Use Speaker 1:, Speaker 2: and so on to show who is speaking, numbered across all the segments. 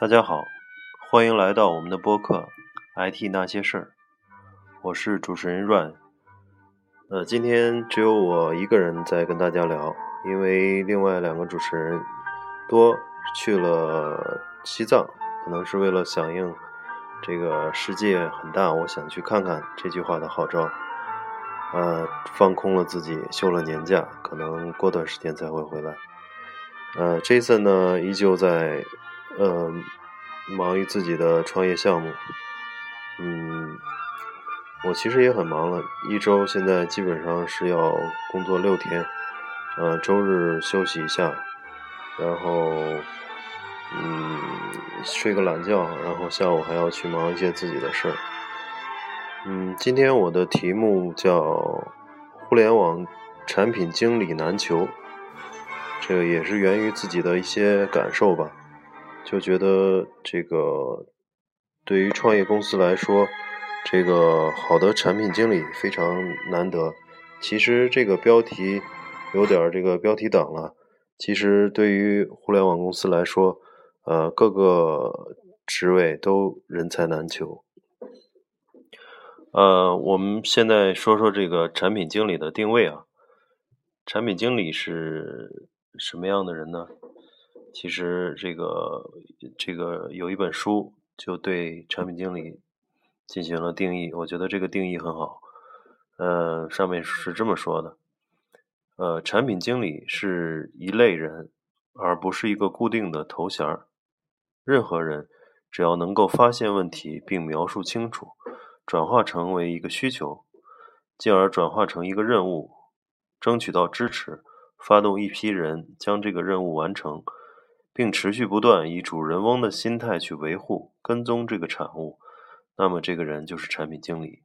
Speaker 1: 大家好，欢迎来到我们的播客《IT 那些事儿》，我是主持人 Run。呃，今天只有我一个人在跟大家聊，因为另外两个主持人多去了西藏，可能是为了响应这个世界很大，我想去看看这句话的号召。呃，放空了自己，休了年假，可能过段时间才会回来。呃，Jason 呢，依旧在。嗯，忙于自己的创业项目。嗯，我其实也很忙了，一周现在基本上是要工作六天，呃，周日休息一下，然后嗯睡个懒觉，然后下午还要去忙一些自己的事儿。嗯，今天我的题目叫“互联网产品经理难求”，这个也是源于自己的一些感受吧。就觉得这个对于创业公司来说，这个好的产品经理非常难得。其实这个标题有点这个标题党了。其实对于互联网公司来说，呃，各个职位都人才难求。呃，我们现在说说这个产品经理的定位啊。产品经理是什么样的人呢？其实这个这个有一本书就对产品经理进行了定义，我觉得这个定义很好。呃，上面是这么说的：呃，产品经理是一类人，而不是一个固定的头衔儿。任何人只要能够发现问题并描述清楚，转化成为一个需求，进而转化成一个任务，争取到支持，发动一批人将这个任务完成。并持续不断以主人翁的心态去维护、跟踪这个产物，那么这个人就是产品经理。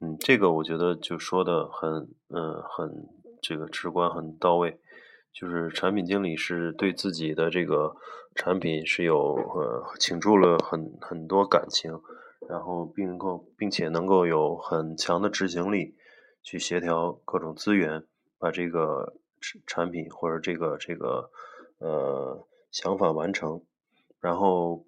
Speaker 1: 嗯，这个我觉得就说的很，嗯，很这个直观、很到位。就是产品经理是对自己的这个产品是有呃倾注了很很多感情，然后并能够并且能够有很强的执行力，去协调各种资源，把这个产品或者这个这个。呃，想法完成，然后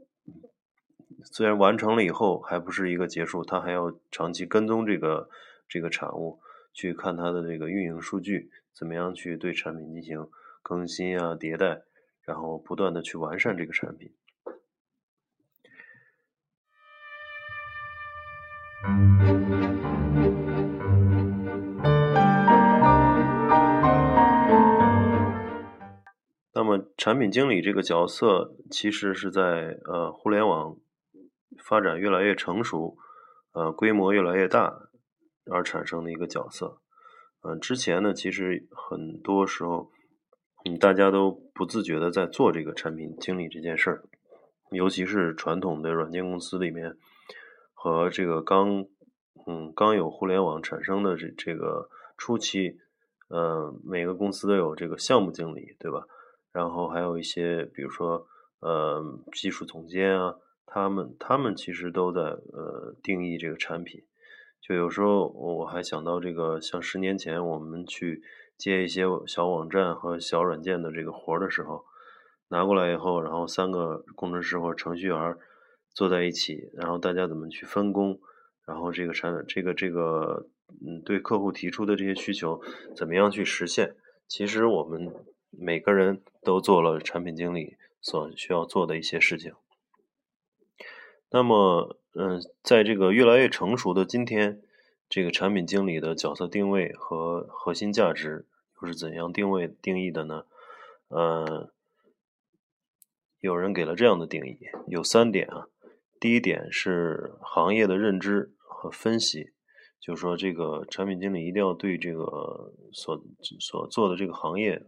Speaker 1: 虽然完成了以后还不是一个结束，他还要长期跟踪这个这个产物，去看它的这个运营数据，怎么样去对产品进行更新啊、迭代，然后不断的去完善这个产品。那么，产品经理这个角色其实是在呃互联网发展越来越成熟，呃规模越来越大而产生的一个角色。嗯，之前呢，其实很多时候，嗯，大家都不自觉的在做这个产品经理这件事儿，尤其是传统的软件公司里面和这个刚嗯刚有互联网产生的这这个初期，呃，每个公司都有这个项目经理，对吧？然后还有一些，比如说，呃，技术总监啊，他们他们其实都在呃定义这个产品。就有时候我还想到这个，像十年前我们去接一些小网站和小软件的这个活儿的时候，拿过来以后，然后三个工程师或者程序员坐在一起，然后大家怎么去分工，然后这个产这个这个嗯，对客户提出的这些需求怎么样去实现？其实我们。每个人都做了产品经理所需要做的一些事情。那么，嗯，在这个越来越成熟的今天，这个产品经理的角色定位和核心价值又是怎样定位定义的呢？嗯，有人给了这样的定义，有三点啊。第一点是行业的认知和分析，就是说这个产品经理一定要对这个所所做的这个行业。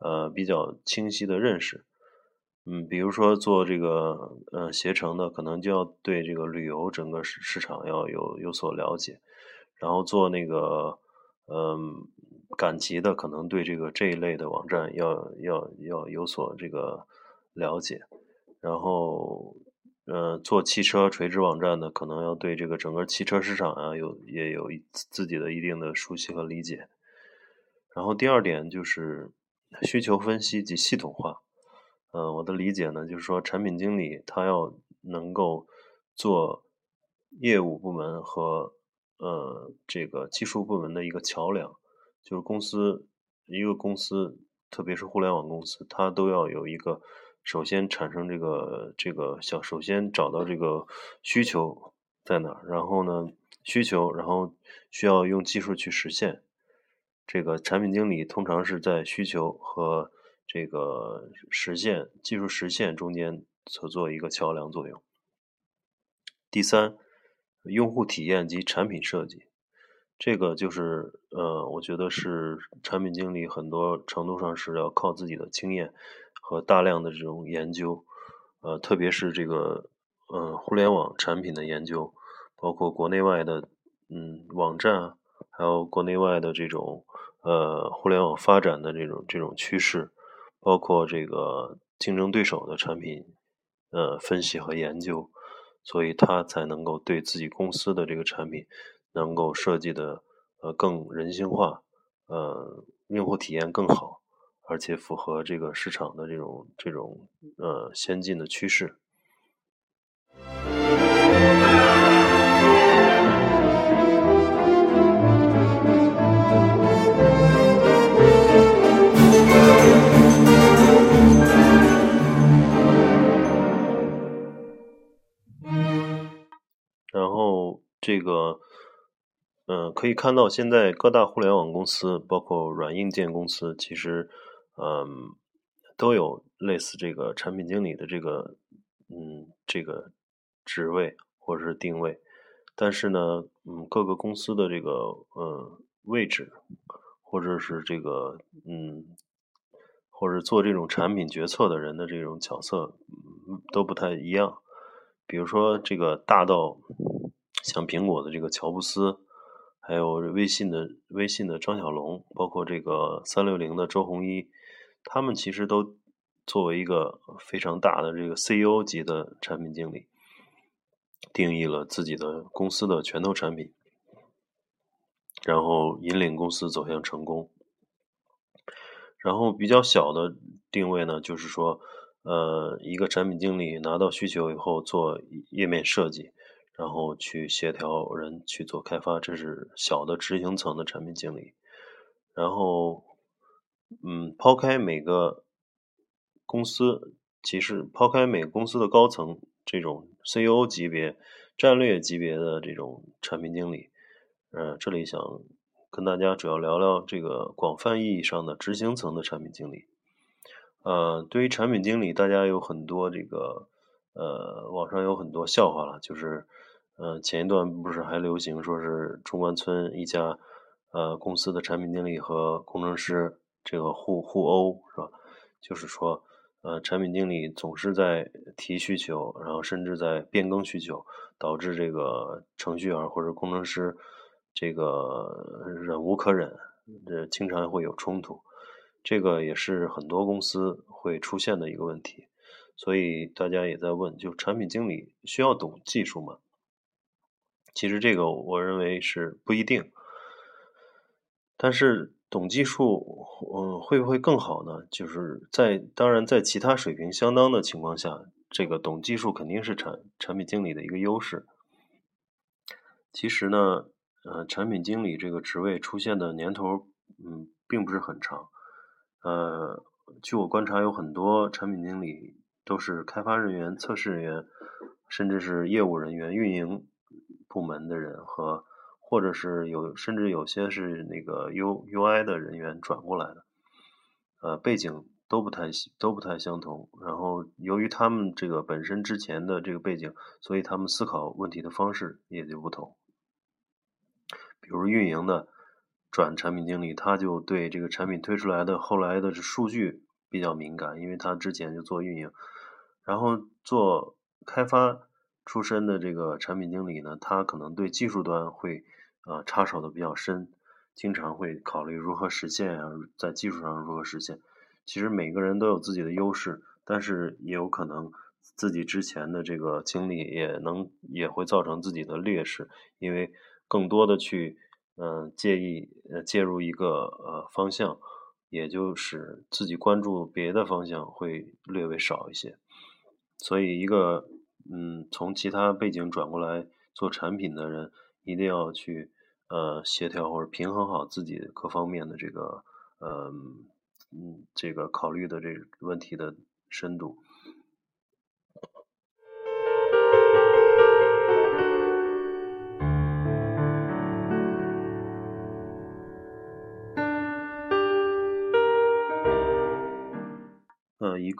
Speaker 1: 呃，比较清晰的认识，嗯，比如说做这个呃携程的，可能就要对这个旅游整个市市场要有有所了解，然后做那个嗯赶集的，可能对这个这一类的网站要要要有所这个了解，然后呃做汽车垂直网站的，可能要对这个整个汽车市场啊有也有自己的一定的熟悉和理解，然后第二点就是。需求分析及系统化，呃，我的理解呢，就是说产品经理他要能够做业务部门和呃这个技术部门的一个桥梁，就是公司一个公司，特别是互联网公司，它都要有一个首先产生这个这个小，首先找到这个需求在哪儿，然后呢需求，然后需要用技术去实现。这个产品经理通常是在需求和这个实现技术实现中间所做一个桥梁作用。第三，用户体验及产品设计，这个就是呃，我觉得是产品经理很多程度上是要靠自己的经验和大量的这种研究，呃，特别是这个嗯互联网产品的研究，包括国内外的嗯网站啊，还有国内外的这种呃互联网发展的这种这种趋势。包括这个竞争对手的产品，呃，分析和研究，所以他才能够对自己公司的这个产品能够设计的呃更人性化，呃，用户体验更好，而且符合这个市场的这种这种呃先进的趋势。然后这个，嗯，可以看到现在各大互联网公司，包括软硬件公司，其实，嗯，都有类似这个产品经理的这个，嗯，这个职位或者是定位。但是呢，嗯，各个公司的这个，嗯，位置，或者是这个，嗯，或者做这种产品决策的人的这种角色，都不太一样。比如说，这个大到。像苹果的这个乔布斯，还有微信的微信的张小龙，包括这个三六零的周鸿祎，他们其实都作为一个非常大的这个 CEO 级的产品经理，定义了自己的公司的拳头产品，然后引领公司走向成功。然后比较小的定位呢，就是说，呃，一个产品经理拿到需求以后做页面设计。然后去协调人去做开发，这是小的执行层的产品经理。然后，嗯，抛开每个公司，其实抛开每个公司的高层这种 CEO 级别、战略级别的这种产品经理，呃，这里想跟大家主要聊聊这个广泛意义上的执行层的产品经理。呃，对于产品经理，大家有很多这个，呃，网上有很多笑话了，就是。呃，前一段不是还流行说是中关村一家呃公司的产品经理和工程师这个互互殴是吧？就是说，呃，产品经理总是在提需求，然后甚至在变更需求，导致这个程序员或者工程师这个忍无可忍，这经常会有冲突。这个也是很多公司会出现的一个问题，所以大家也在问，就产品经理需要懂技术吗？其实这个我认为是不一定，但是懂技术，嗯，会不会更好呢？就是在当然在其他水平相当的情况下，这个懂技术肯定是产产品经理的一个优势。其实呢，呃，产品经理这个职位出现的年头，嗯，并不是很长。呃，据我观察，有很多产品经理都是开发人员、测试人员，甚至是业务人员、运营。部门的人和，或者是有，甚至有些是那个 U U I 的人员转过来的，呃，背景都不太都不太相同。然后由于他们这个本身之前的这个背景，所以他们思考问题的方式也就不同。比如运营的转产品经理，他就对这个产品推出来的后来的数据比较敏感，因为他之前就做运营，然后做开发。出身的这个产品经理呢，他可能对技术端会啊插手的比较深，经常会考虑如何实现啊，在技术上如何实现。其实每个人都有自己的优势，但是也有可能自己之前的这个经历也能也会造成自己的劣势，因为更多的去嗯介意呃介入一个呃方向，也就是自己关注别的方向会略微少一些。所以，一个嗯，从其他背景转过来做产品的人，一定要去呃协调或者平衡好自己各方面的这个呃嗯这个考虑的这个问题的深度。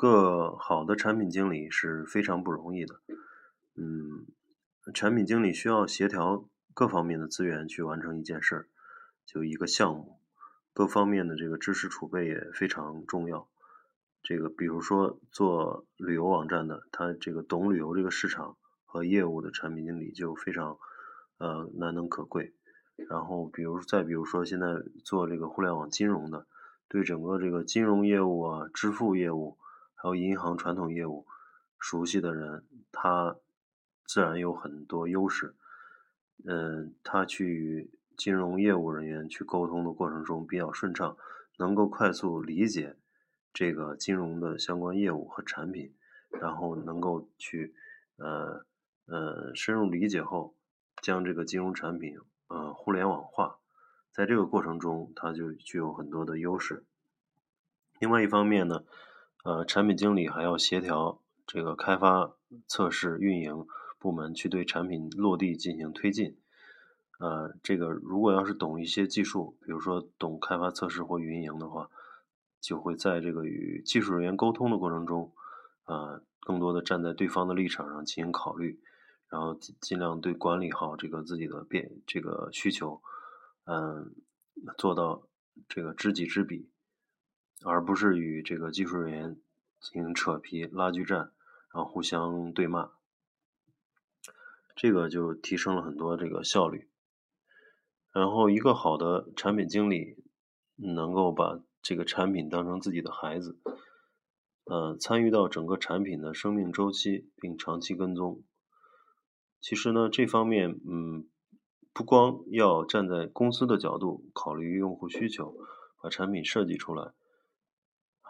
Speaker 1: 个好的产品经理是非常不容易的。嗯，产品经理需要协调各方面的资源去完成一件事儿，就一个项目，各方面的这个知识储备也非常重要。这个比如说做旅游网站的，他这个懂旅游这个市场和业务的产品经理就非常呃难能可贵。然后比如再比如说现在做这个互联网金融的。对整个这个金融业务啊、支付业务，还有银行传统业务熟悉的人，他自然有很多优势。嗯，他去与金融业务人员去沟通的过程中比较顺畅，能够快速理解这个金融的相关业务和产品，然后能够去呃呃深入理解后，将这个金融产品呃互联网化。在这个过程中，他就具有很多的优势。另外一方面呢，呃，产品经理还要协调这个开发、测试、运营部门去对产品落地进行推进。呃，这个如果要是懂一些技术，比如说懂开发、测试或运营的话，就会在这个与技术人员沟通的过程中，呃，更多的站在对方的立场上进行考虑，然后尽量对管理好这个自己的变这个需求。嗯，做到这个知己知彼，而不是与这个技术人员进行扯皮、拉锯战，然后互相对骂，这个就提升了很多这个效率。然后，一个好的产品经理能够把这个产品当成自己的孩子，呃，参与到整个产品的生命周期，并长期跟踪。其实呢，这方面，嗯。不光要站在公司的角度考虑用户需求，把产品设计出来，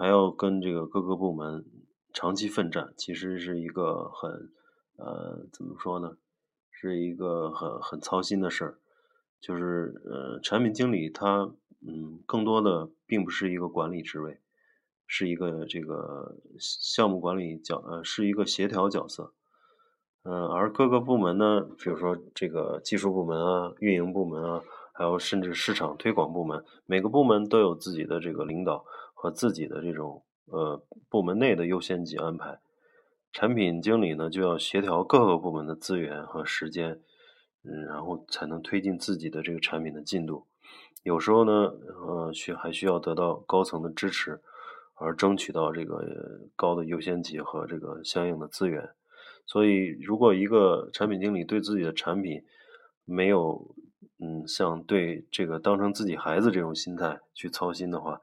Speaker 1: 还要跟这个各个部门长期奋战，其实是一个很呃怎么说呢，是一个很很操心的事儿。就是呃产品经理他嗯更多的并不是一个管理职位，是一个这个项目管理角呃是一个协调角色。嗯，而各个部门呢，比如说这个技术部门啊、运营部门啊，还有甚至市场推广部门，每个部门都有自己的这个领导和自己的这种呃部门内的优先级安排。产品经理呢，就要协调各个部门的资源和时间，嗯，然后才能推进自己的这个产品的进度。有时候呢，呃，需还需要得到高层的支持，而争取到这个高的优先级和这个相应的资源。所以，如果一个产品经理对自己的产品没有，嗯，像对这个当成自己孩子这种心态去操心的话，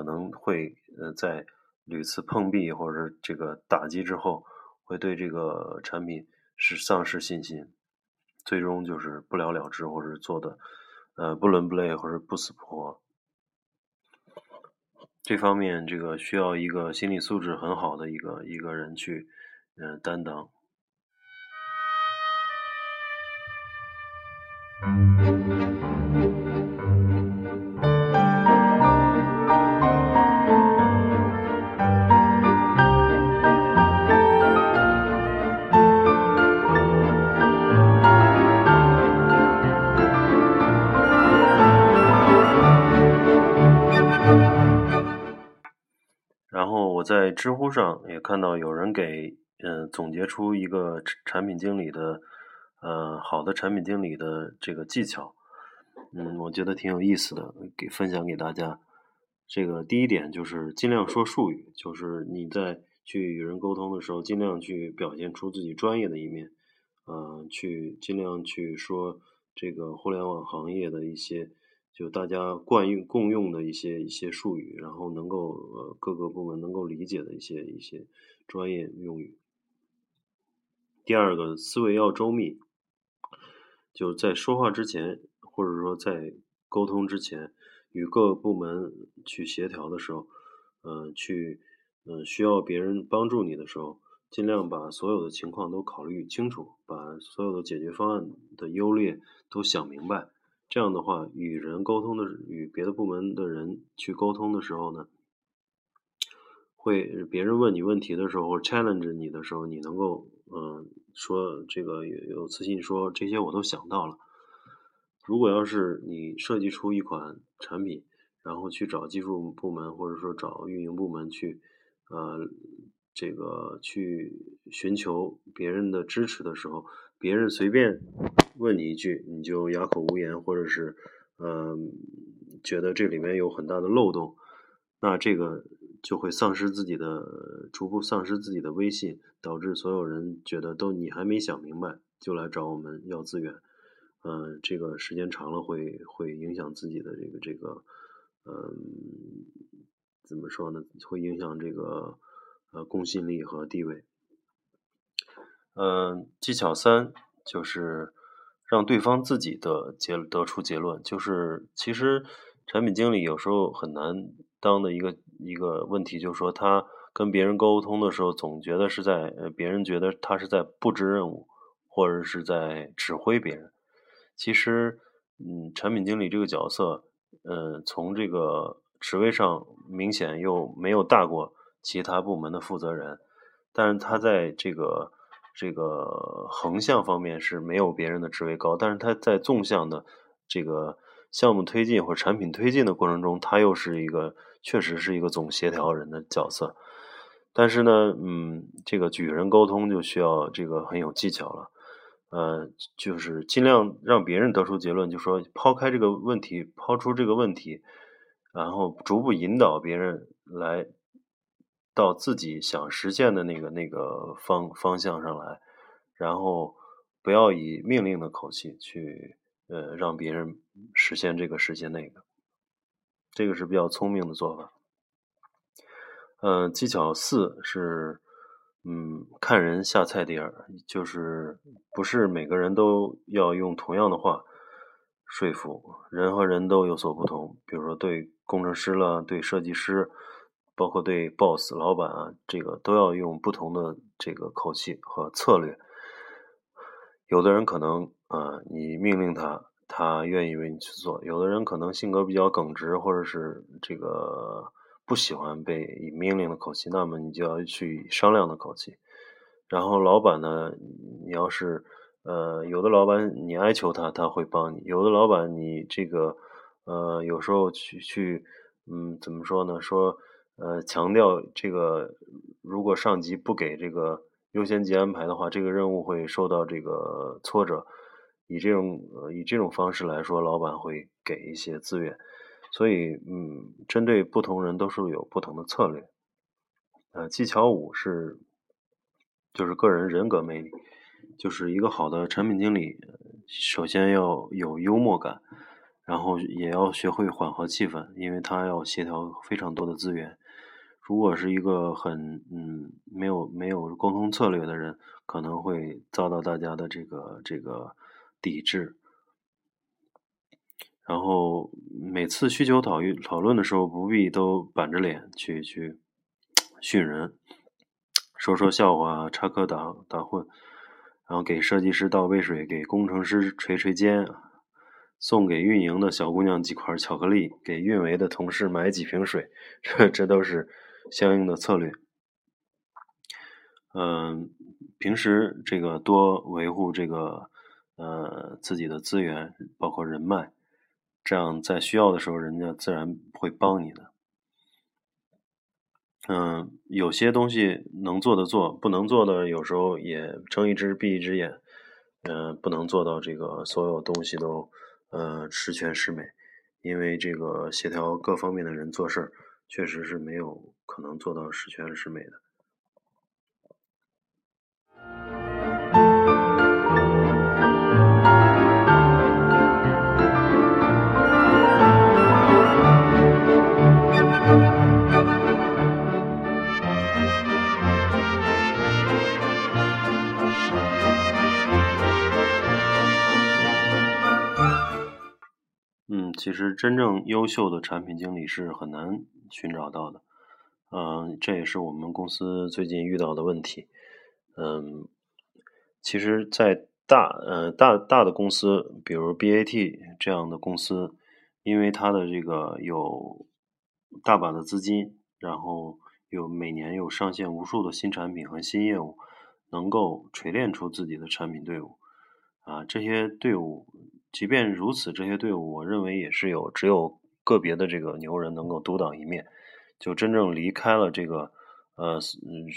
Speaker 1: 可能会呃在屡次碰壁或者这个打击之后，会对这个产品是丧失信心，最终就是不了了之，或者做的呃不伦不类，或者不死不活。这方面，这个需要一个心理素质很好的一个一个人去。嗯，担当。在知乎上也看到有人给。嗯，总结出一个产品经理的，呃，好的产品经理的这个技巧，嗯，我觉得挺有意思的，给分享给大家。这个第一点就是尽量说术语，就是你在去与人沟通的时候，尽量去表现出自己专业的一面，呃，去尽量去说这个互联网行业的一些，就大家惯用共用的一些一些术语，然后能够呃各个部门能够理解的一些一些专业用语。第二个思维要周密，就是在说话之前，或者说在沟通之前，与各个部门去协调的时候，嗯，去嗯需要别人帮助你的时候，尽量把所有的情况都考虑清楚，把所有的解决方案的优劣都想明白。这样的话，与人沟通的与别的部门的人去沟通的时候呢，会别人问你问题的时候 challenge 你的时候，你能够嗯说这个有有自信说这些我都想到了。如果要是你设计出一款产品，然后去找技术部门或者说找运营部门去呃这个去寻求别人的支持的时候。别人随便问你一句，你就哑口无言，或者是嗯觉得这里面有很大的漏洞，那这个就会丧失自己的，逐步丧失自己的威信，导致所有人觉得都你还没想明白就来找我们要资源，嗯，这个时间长了会会影响自己的这个这个嗯怎么说呢？会影响这个呃公信力和地位。嗯，技巧三就是让对方自己的结得出结论。就是其实产品经理有时候很难当的一个一个问题，就是说他跟别人沟通的时候，总觉得是在呃别人觉得他是在布置任务，或者是在指挥别人。其实，嗯，产品经理这个角色，嗯，从这个职位上明显又没有大过其他部门的负责人，但是他在这个。这个横向方面是没有别人的职位高，但是他在纵向的这个项目推进或产品推进的过程中，他又是一个确实是一个总协调人的角色。但是呢，嗯，这个与人沟通就需要这个很有技巧了，呃，就是尽量让别人得出结论，就说抛开这个问题，抛出这个问题，然后逐步引导别人来。到自己想实现的那个那个方方向上来，然后不要以命令的口气去呃让别人实现这个实现那个，这个是比较聪明的做法。嗯，技巧四是嗯看人下菜碟儿，就是不是每个人都要用同样的话说服人和人都有所不同，比如说对工程师了，对设计师。包括对 boss 老板啊，这个都要用不同的这个口气和策略。有的人可能啊，你命令他，他愿意为你去做；有的人可能性格比较耿直，或者是这个不喜欢被以命令的口气，那么你就要去商量的口气。然后老板呢，你要是呃，有的老板你哀求他，他会帮你；有的老板你这个呃，有时候去去嗯，怎么说呢？说。呃，强调这个，如果上级不给这个优先级安排的话，这个任务会受到这个 挫折。以这种呃以这种方式来说，老板会给一些资源。所以，嗯，针对不同人都是有不同的策略。呃，技巧五是，就是个人人格魅力，就是一个好的产品经理，首先要有幽默感，然后也要学会缓和气氛，因为他要协调非常多的资源。如果是一个很嗯没有没有沟通策略的人，可能会遭到大家的这个这个抵制。然后每次需求讨论讨论的时候，不必都板着脸去去训人，说说笑话，插科打打诨，然后给设计师倒杯水，给工程师捶捶肩，送给运营的小姑娘几块巧克力，给运维的同事买几瓶水，这这都是。相应的策略，嗯，平时这个多维护这个呃自己的资源，包括人脉，这样在需要的时候，人家自然会帮你的。嗯，有些东西能做的做，不能做的有时候也睁一只闭一只眼，嗯，不能做到这个所有东西都呃十全十美，因为这个协调各方面的人做事儿。确实是没有可能做到十全十美的。嗯其实真正优秀的产品经理是很难寻找到的。嗯，这也是我们公司最近遇到的问题。嗯，其实，在大呃大大的公司，比如 BAT 这样的公司，因为它的这个有大把的资金，然后有每年有上线无数的新产品和新业务，能够锤炼出自己的产品队伍。啊，这些队伍，即便如此，这些队伍，我认为也是有只有个别的这个牛人能够独当一面，就真正离开了这个呃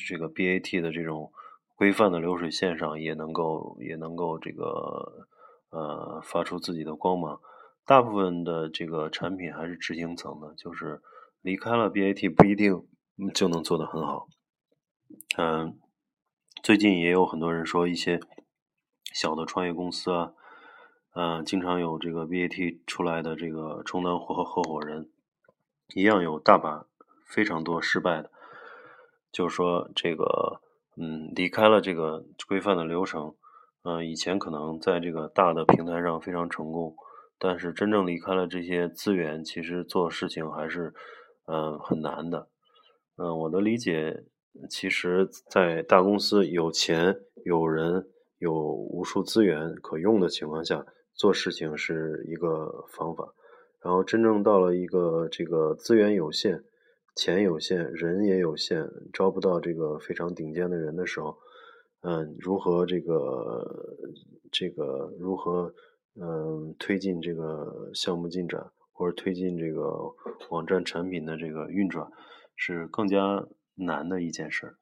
Speaker 1: 这个 BAT 的这种规范的流水线上，也能够也能够这个呃发出自己的光芒。大部分的这个产品还是执行层的，就是离开了 BAT 不一定就能做得很好。嗯，最近也有很多人说一些。小的创业公司啊，呃，经常有这个 BAT 出来的这个充当合合伙人，一样有大把非常多失败的。就是说，这个嗯，离开了这个规范的流程，嗯，以前可能在这个大的平台上非常成功，但是真正离开了这些资源，其实做事情还是嗯很难的。嗯，我的理解，其实，在大公司有钱有人。有无数资源可用的情况下，做事情是一个方法。然后真正到了一个这个资源有限、钱有限、人也有限，招不到这个非常顶尖的人的时候，嗯，如何这个这个如何嗯推进这个项目进展，或者推进这个网站产品的这个运转，是更加难的一件事儿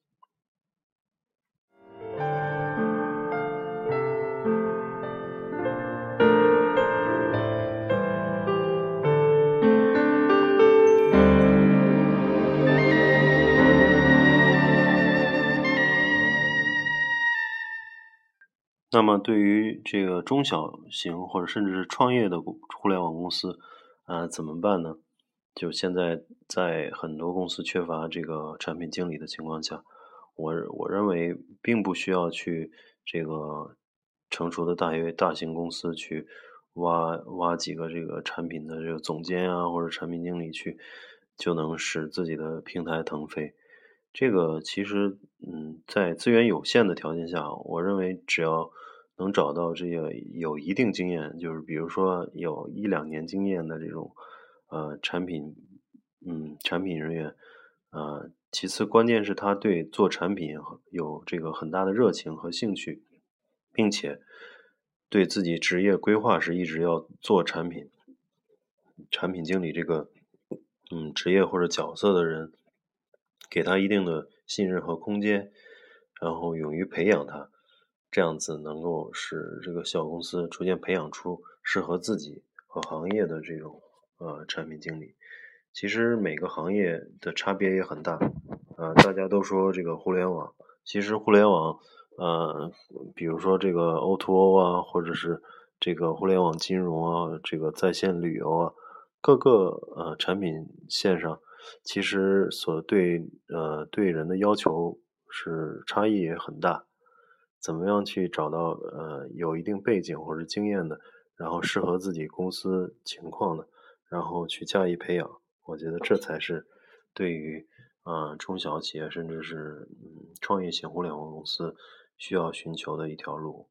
Speaker 1: 那么，对于这个中小型或者甚至是创业的互联网公司，啊，怎么办呢？就现在在很多公司缺乏这个产品经理的情况下，我我认为并不需要去这个成熟的大约大型公司去挖挖几个这个产品的这个总监啊或者产品经理去，就能使自己的平台腾飞。这个其实，嗯，在资源有限的条件下，我认为只要能找到这个有一定经验，就是比如说有一两年经验的这种，呃，产品，嗯，产品人员，呃，其次关键是他对做产品有这个很大的热情和兴趣，并且对自己职业规划是一直要做产品，产品经理这个，嗯，职业或者角色的人。给他一定的信任和空间，然后勇于培养他，这样子能够使这个小公司逐渐培养出适合自己和行业的这种呃产品经理。其实每个行业的差别也很大，啊，大家都说这个互联网，其实互联网，呃，比如说这个 O2O 啊，或者是这个互联网金融啊，这个在线旅游啊，各个呃产品线上。其实所对呃对人的要求是差异也很大，怎么样去找到呃有一定背景或者经验的，然后适合自己公司情况的，然后去加以培养，我觉得这才是对于啊中小企业甚至是嗯创业型互联网公司需要寻求的一条路。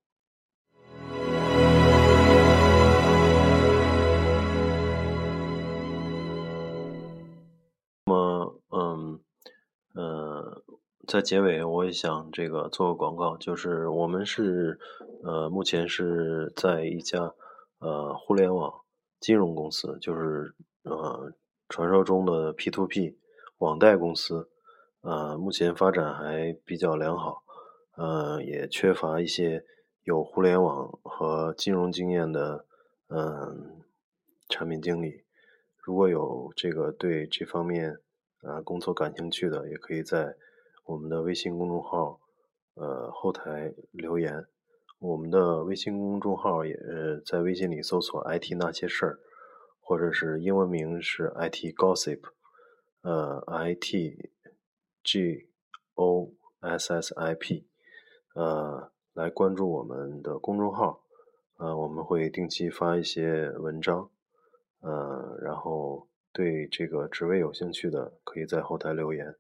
Speaker 1: 在结尾，我也想这个做个广告，就是我们是呃目前是在一家呃互联网金融公司，就是呃传说中的 P to P 网贷公司，呃目前发展还比较良好，呃也缺乏一些有互联网和金融经验的嗯产品经理。如果有这个对这方面啊工作感兴趣的，也可以在。我们的微信公众号，呃，后台留言。我们的微信公众号也在微信里搜索 “IT 那些事儿”，或者是英文名是 “IT Gossip”，呃，“IT G O S S I P”，呃，来关注我们的公众号。呃，我们会定期发一些文章。呃，然后对这个职位有兴趣的，可以在后台留言。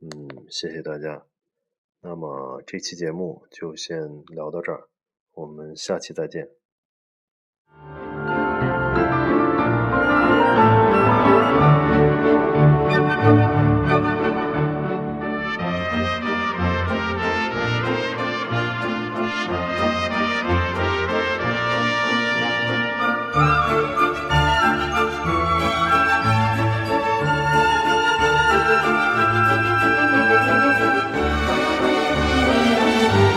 Speaker 1: 嗯，谢谢大家。那么这期节目就先聊到这儿，我们下期再见。